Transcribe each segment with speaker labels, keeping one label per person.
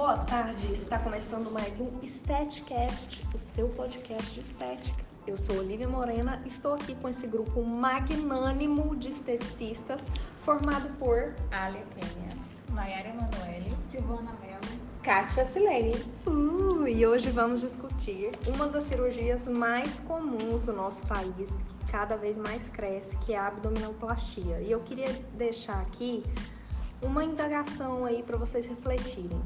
Speaker 1: Boa tarde, está começando mais um Estéticast, o seu podcast de estética. Eu sou Olivia Morena, estou aqui com esse grupo magnânimo de esteticistas, formado por
Speaker 2: Alia Kenia, Maiara Emanuele,
Speaker 3: Silvana Mello,
Speaker 4: Kátia Silene.
Speaker 1: Uh, e hoje vamos discutir uma das cirurgias mais comuns do nosso país, que cada vez mais cresce, que é a abdominoplastia. E eu queria deixar aqui uma indagação aí para vocês refletirem.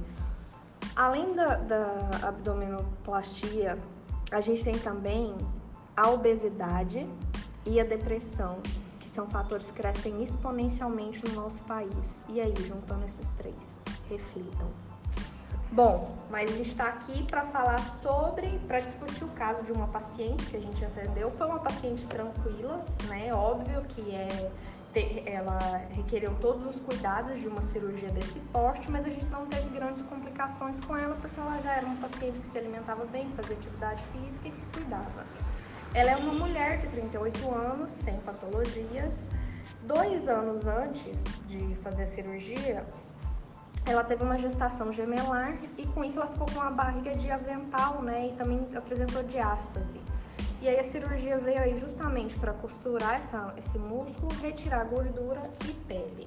Speaker 1: Além da, da abdominoplastia, a gente tem também a obesidade e a depressão, que são fatores que crescem exponencialmente no nosso país. E aí, juntando esses três, reflitam. Bom, mas a gente está aqui para falar sobre, para discutir o caso de uma paciente que a gente atendeu. Foi uma paciente tranquila, né? Óbvio que é ela requereu todos os cuidados de uma cirurgia desse porte, mas a gente não teve grandes complicações com ela porque ela já era uma paciente que se alimentava bem, fazia atividade física e se cuidava. Ela é uma mulher de 38 anos, sem patologias. Dois anos antes de fazer a cirurgia, ela teve uma gestação gemelar e com isso ela ficou com uma barriga de avental, né? E também apresentou diástase. E aí a cirurgia veio aí justamente para costurar essa, esse músculo, retirar gordura e pele.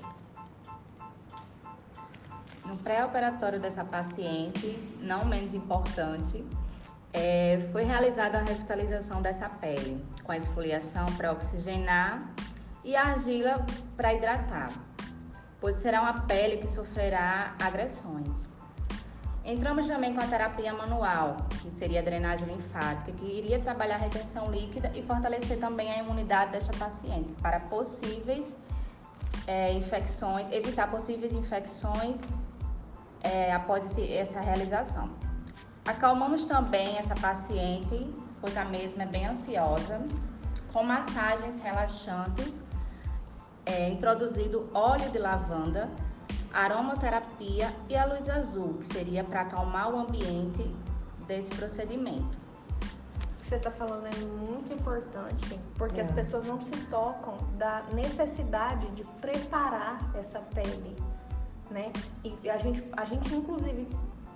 Speaker 2: No pré-operatório dessa paciente, não menos importante, é, foi realizada a revitalização dessa pele, com a esfoliação para oxigenar e a argila para hidratar pois será uma pele que sofrerá agressões. Entramos também com a terapia manual, que seria a drenagem linfática, que iria trabalhar a retenção líquida e fortalecer também a imunidade desta paciente para possíveis é, infecções, evitar possíveis infecções é, após esse, essa realização. Acalmamos também essa paciente, pois a mesma é bem ansiosa, com massagens relaxantes é introduzido óleo de lavanda, aromaterapia e a luz azul, que seria para acalmar o ambiente desse procedimento.
Speaker 1: O que você está falando é muito importante, porque é. as pessoas não se tocam da necessidade de preparar essa pele, né? E a gente, a gente inclusive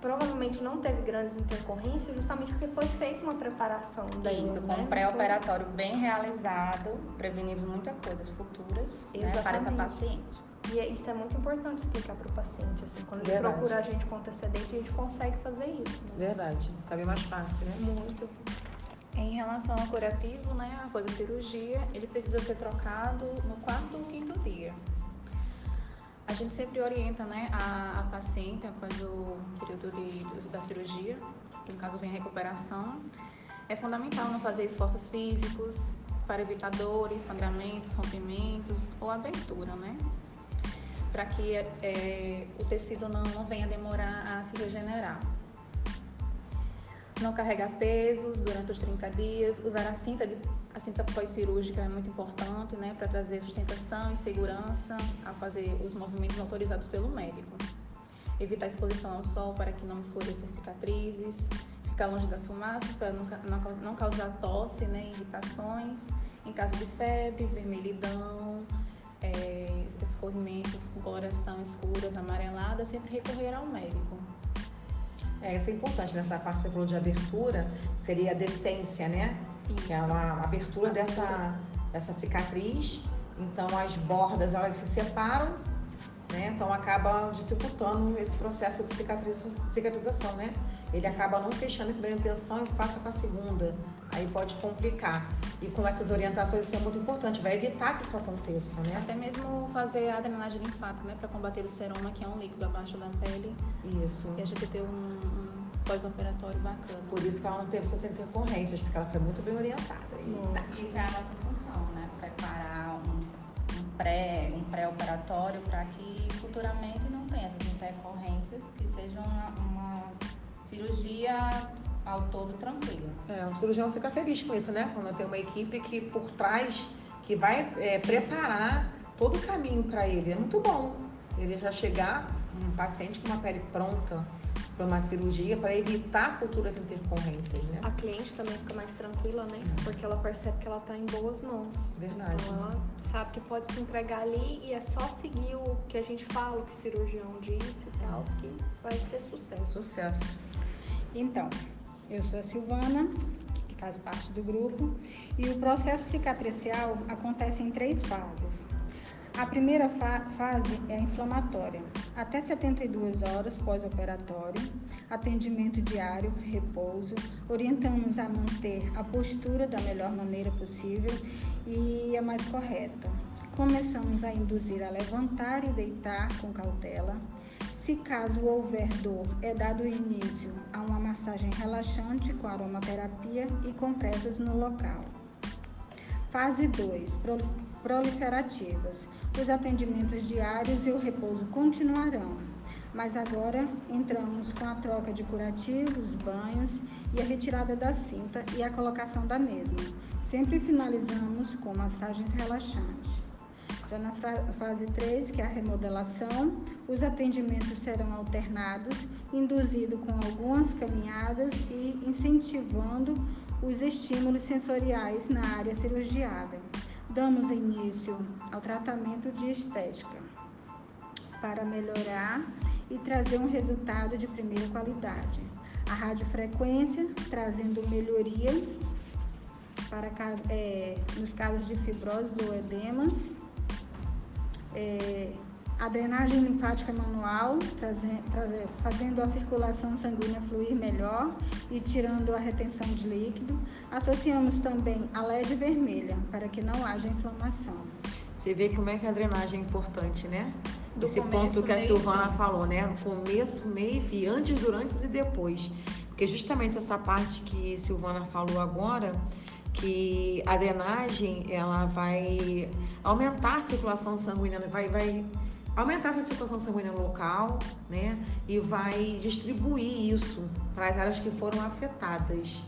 Speaker 1: provavelmente não teve grandes intercorrências justamente porque foi feita uma preparação
Speaker 2: daí, Isso, com né? um pré-operatório bem realizado, prevenindo muitas coisas futuras né, para essa paciente.
Speaker 1: E é, isso é muito importante explicar para o paciente. Assim, quando ele procura a gente com antecedente, a gente consegue fazer isso.
Speaker 4: Né? Verdade. Bem mais fácil, né?
Speaker 1: Muito.
Speaker 3: Em relação ao curativo, né, após a cirurgia, ele precisa ser trocado no quarto ou quinto dia. A gente sempre orienta né, a, a paciente após o período de, da cirurgia, que no caso vem a recuperação. É fundamental não fazer esforços físicos para evitar dores, sangramentos, rompimentos ou abertura, né? Para que é, o tecido não, não venha demorar a se regenerar. Não carregar pesos durante os 30 dias, usar a cinta de a cinta pós-cirúrgica é muito importante, né, para trazer sustentação e segurança a fazer os movimentos autorizados pelo médico. Evitar exposição ao sol para que não escureça cicatrizes. Ficar longe das fumaças para não, causar tosse, né, irritações. Em caso de febre, vermelhidão, é, escorrimentos com coloração escuras, amarelada, sempre recorrer ao médico.
Speaker 4: É, isso é importante nessa parte que você falou de abertura, seria a decência, né? Isso. Que é uma abertura dessa, dessa cicatriz. Então as bordas elas se separam, né? Então acaba dificultando esse processo de cicatrização, né? Ele acaba não fechando a primeira intenção e passa para a segunda. Aí pode complicar. E com essas orientações isso é muito importante, vai evitar que isso aconteça, né?
Speaker 3: Até mesmo fazer a drenagem linfática, né? Para combater o seroma, que é um líquido abaixo da pele.
Speaker 4: Isso.
Speaker 3: E a gente ter um, pós-operatório bacana.
Speaker 4: Por isso que ela não teve essas intercorrências, porque ela foi muito bem orientada.
Speaker 2: E... Isso é a nossa função, né? Preparar um, um pré, um pré-operatório para que futuramente não tenha essas intercorrências, que seja uma, uma cirurgia ao todo tranquila.
Speaker 4: É, o cirurgião fica feliz com isso, né? Quando tem uma equipe que por trás, que vai é, preparar todo o caminho para ele. É muito bom ele já chegar, um paciente com uma pele pronta, para uma cirurgia para evitar futuras intercorrências, né?
Speaker 1: A cliente também fica mais tranquila, né? Porque ela percebe que ela está em boas mãos.
Speaker 4: Verdade.
Speaker 1: Então ela sabe que pode se entregar ali e é só seguir o que a gente fala, o que o cirurgião disse e tal, que vai ser sucesso.
Speaker 4: Sucesso.
Speaker 5: Então, eu sou a Silvana, que faz parte do grupo, e o processo cicatricial acontece em três fases. A primeira fa fase é a inflamatória, até 72 horas pós-operatório, atendimento diário, repouso, orientamos a manter a postura da melhor maneira possível e a mais correta. Começamos a induzir a levantar e deitar com cautela. Se caso houver dor, é dado início a uma massagem relaxante com aromaterapia e compressas no local. Fase 2, proliferativas os atendimentos diários e o repouso continuarão, mas agora entramos com a troca de curativos, banhos e a retirada da cinta e a colocação da mesma. Sempre finalizamos com massagens relaxantes. Já na fase 3, que é a remodelação, os atendimentos serão alternados, induzido com algumas caminhadas e incentivando os estímulos sensoriais na área cirurgiada damos início ao tratamento de estética para melhorar e trazer um resultado de primeira qualidade. A radiofrequência trazendo melhoria para é, nos casos de fibrose ou edemas. É, a drenagem linfática manual, fazendo a circulação sanguínea fluir melhor e tirando a retenção de líquido. Associamos também a LED vermelha, para que não haja inflamação.
Speaker 4: Você vê como é que a drenagem é importante, né?
Speaker 1: Do
Speaker 4: Esse
Speaker 1: começo,
Speaker 4: ponto que a
Speaker 1: meio,
Speaker 4: Silvana falou, né? No começo, meio antes, durante e depois. Porque justamente essa parte que Silvana falou agora, que a drenagem ela vai aumentar a circulação sanguínea, vai, vai aumentar essa circulação sanguínea local, né? E vai distribuir isso para as áreas que foram afetadas.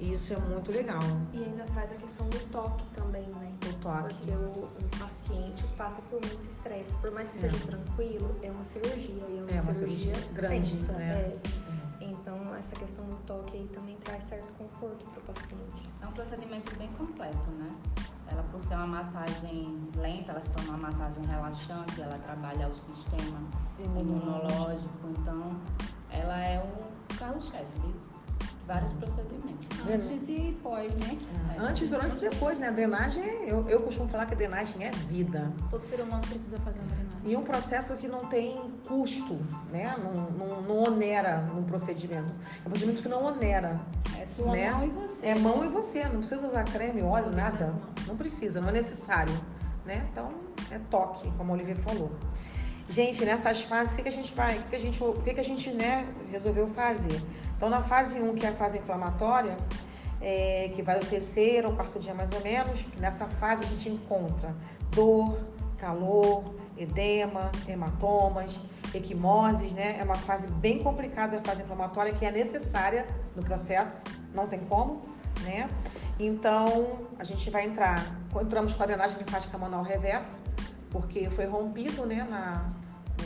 Speaker 4: Isso é muito legal.
Speaker 1: E ainda traz a questão do toque também, né?
Speaker 4: O toque.
Speaker 1: Porque o, o paciente passa por muito estresse. Por mais que é. seja tranquilo, é uma cirurgia. E é uma,
Speaker 4: é uma
Speaker 1: cirurgia,
Speaker 4: cirurgia grande,
Speaker 1: tensa,
Speaker 4: né?
Speaker 1: É. Essa questão do toque aí também traz certo conforto para o paciente.
Speaker 2: É um procedimento bem completo, né? Ela, por ser uma massagem lenta, ela se torna uma massagem relaxante, ela trabalha o sistema imunológico, então ela é o carro-chefe vários procedimentos.
Speaker 5: Antes e pós, né?
Speaker 4: É. Antes, durante e depois, né? A drenagem, eu, eu costumo falar que a drenagem é vida.
Speaker 3: Todo ser humano precisa fazer uma drenagem.
Speaker 4: E um processo que não tem custo, né? Não, não, não onera no procedimento. É um procedimento que não onera.
Speaker 5: É sua
Speaker 4: né?
Speaker 5: mão e você.
Speaker 4: É mão e você. Não precisa usar creme, óleo, nada. Não precisa, não é necessário. Né? Então, é toque, como a Olivia falou. Gente, nessas fases, o que, que a gente vai, o que, que a gente, o que, que a gente né, resolveu fazer? Então, na fase 1, que é a fase inflamatória, é, que vai do terceiro ou quarto dia mais ou menos, nessa fase a gente encontra dor, calor, edema, hematomas, equimoses, né? É uma fase bem complicada a fase inflamatória que é necessária no processo, não tem como, né? Então, a gente vai entrar, entramos com a drenagem linfática manual reversa, porque foi rompido, né, na,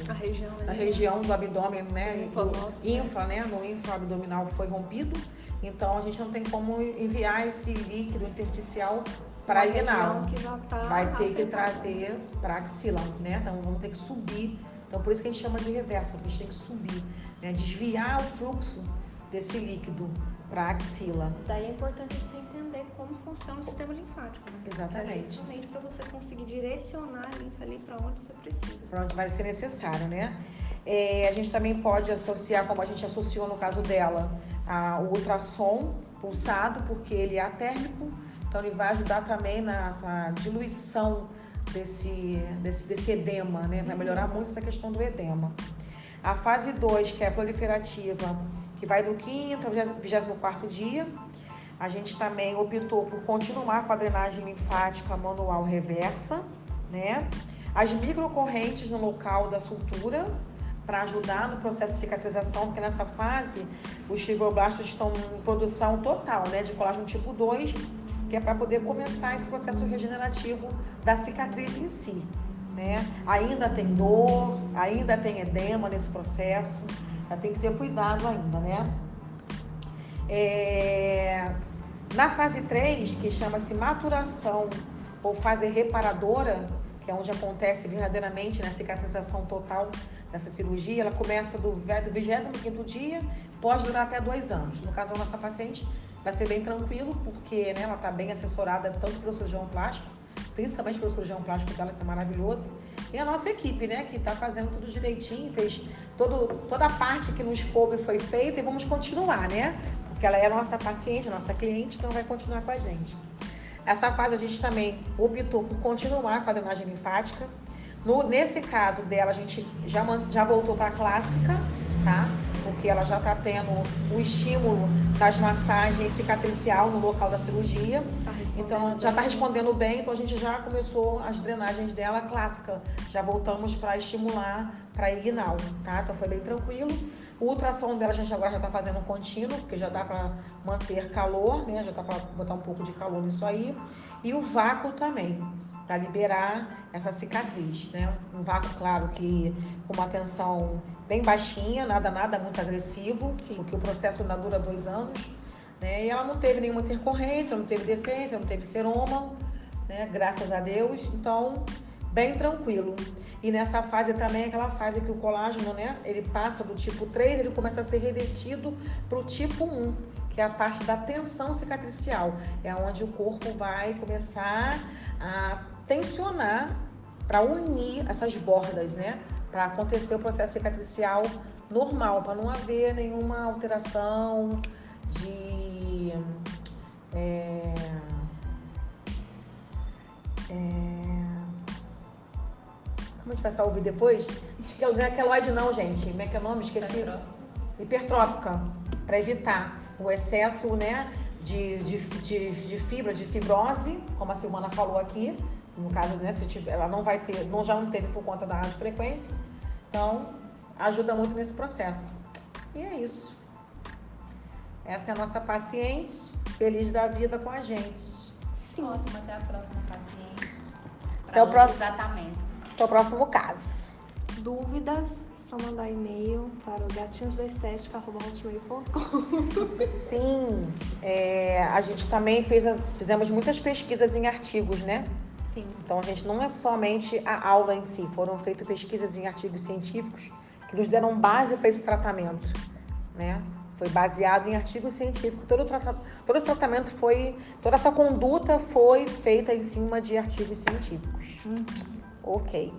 Speaker 1: a região,
Speaker 4: na região do abdômen, né, do infla, né, no infra abdominal foi rompido, então a gente não tem como enviar esse líquido intersticial para a inguinal.
Speaker 1: Tá
Speaker 4: vai ter que trazer para a axila, né? Então vamos ter que subir. Então por isso que a gente chama de reversa, porque a gente tem que subir, né? desviar o fluxo desse líquido para a axila.
Speaker 1: Daí a importância de você entender como funciona o sistema linfático. Né?
Speaker 4: Exatamente.
Speaker 1: É justamente para você conseguir direcionar a linfa ali para onde você precisa.
Speaker 4: Para onde vai ser necessário, né? É, a gente também pode associar, como a gente associou no caso dela, a, o ultrassom pulsado, porque ele é atérmico, então ele vai ajudar também nessa diluição desse, desse, desse edema, né? Vai melhorar muito essa questão do edema. A fase 2, que é a proliferativa, que vai do 5 ao 24 dia, a gente também optou por continuar com a drenagem linfática manual reversa, né? As microcorrentes no local da sutura, para ajudar no processo de cicatrização, porque nessa fase os fibroblastos estão em produção total, né, de colágeno tipo 2, que é para poder começar esse processo regenerativo da cicatriz em si. Né? Ainda tem dor, ainda tem edema nesse processo, Já tem que ter cuidado ainda, né? É... Na fase 3, que chama-se maturação ou fase reparadora, que é onde acontece verdadeiramente né, a cicatrização total dessa cirurgia, ela começa do, do 25 dia, pode durar até dois anos. No caso da nossa paciente, vai ser bem tranquilo, porque né, ela está bem assessorada tanto pelo cirurgião plástico, principalmente pelo cirurgião plástico dela, que é maravilhoso, e a nossa equipe, né, que está fazendo tudo direitinho, fez todo, toda a parte que nos coube foi feita e vamos continuar, né? Porque ela é a nossa paciente, nossa cliente, então vai continuar com a gente. Essa fase a gente também optou por continuar com a drenagem linfática. No, nesse caso dela, a gente já, já voltou para a clássica, tá? Porque ela já está tendo o estímulo das massagens cicatricial no local da cirurgia. Tá então já está respondendo bem, então a gente já começou as drenagens dela clássica. Já voltamos para estimular para ignal, tá? Então foi bem tranquilo. O ultrassom dela a gente agora já está fazendo contínuo, porque já dá para manter calor, né? Já dá para botar um pouco de calor nisso aí. E o vácuo também, para liberar essa cicatriz, né? Um vácuo, claro, que com uma tensão bem baixinha, nada, nada muito agressivo, Sim. porque o processo ainda dura dois anos. Né? E ela não teve nenhuma intercorrência, não teve decência, não teve seroma, né? Graças a Deus. Então, bem tranquilo. E nessa fase também é aquela fase que o colágeno, né, ele passa do tipo 3, ele começa a ser revertido para o tipo 1, que é a parte da tensão cicatricial. É onde o corpo vai começar a tensionar para unir essas bordas, né, para acontecer o processo cicatricial normal, para não haver nenhuma alteração de é, é, como a gente vai só ouvir depois? Não é queloide não, gente. Como é que é o nome? Esqueci. Hipertrófica. Para evitar o excesso, né? De, de, de, de, fibra, de fibrose, como a Silvana falou aqui. No caso, né, se tiver, ela não vai ter, não, já não teve por conta da radiofrequência. Então, ajuda muito nesse processo. E é isso. Essa é a nossa paciente, feliz da vida com a gente.
Speaker 2: Sim. Ótimo, até a próxima paciente.
Speaker 4: Até o próximo
Speaker 2: tratamento
Speaker 4: para o próximo caso.
Speaker 1: Dúvidas? Só mandar e-mail para o gatinhosdaestética.com.
Speaker 4: Sim, é, a gente também fez as, fizemos muitas pesquisas em artigos, né?
Speaker 1: Sim.
Speaker 4: Então a gente não é somente a aula em si, foram feitas pesquisas em artigos científicos que nos deram base para esse tratamento, né? Foi baseado em artigos científicos. Todo, todo esse tratamento foi, toda essa conduta foi feita em cima de artigos científicos.
Speaker 1: Uhum.
Speaker 4: Ok.